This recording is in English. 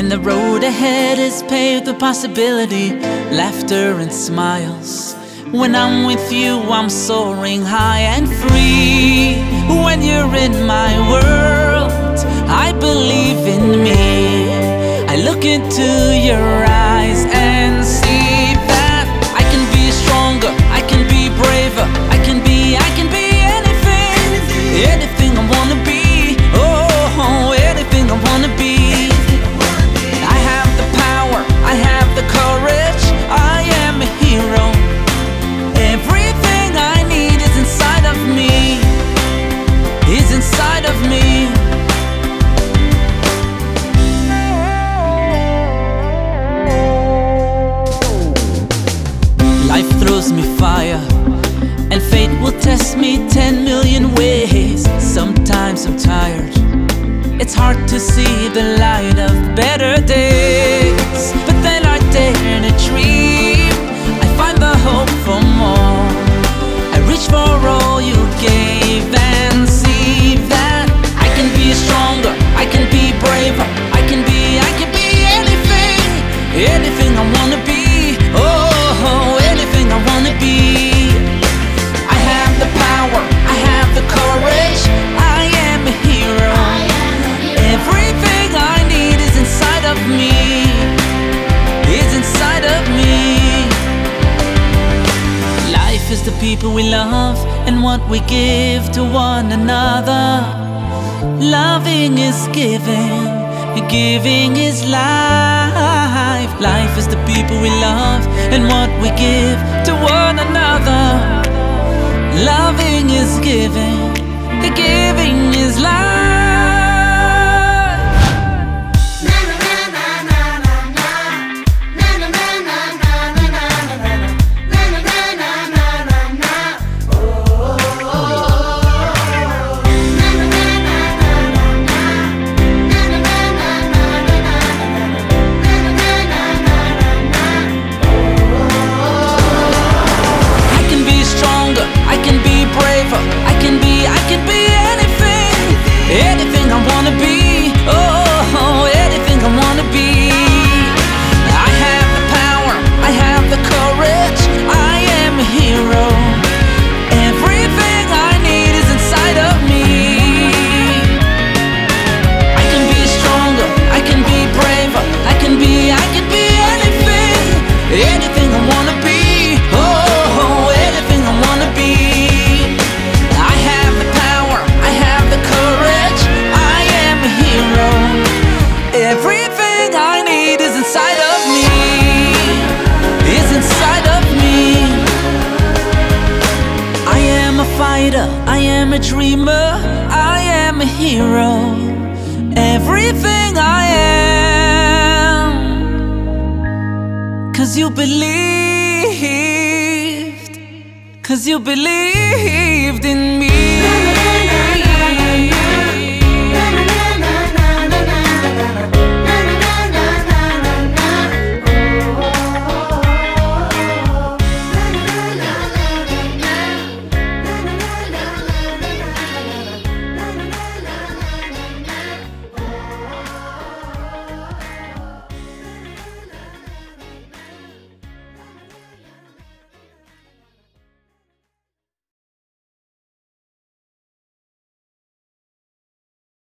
And the road ahead is paved with possibility, laughter and smiles. When I'm with you, I'm soaring high and free. When you're in my world, I believe in me. I look into your eyes Life throws me fire, and fate will test me ten million ways. Sometimes I'm tired. It's hard to see the light of better days. But then I dare to dream. I find the hope for more. The people we love and what we give to one another. Loving is giving, giving is life. Life is the people we love and what we give to one another. Loving is giving, giving is life. Fighter, I am a dreamer, I am a hero. Everything I am, cause you believed, cause you believed.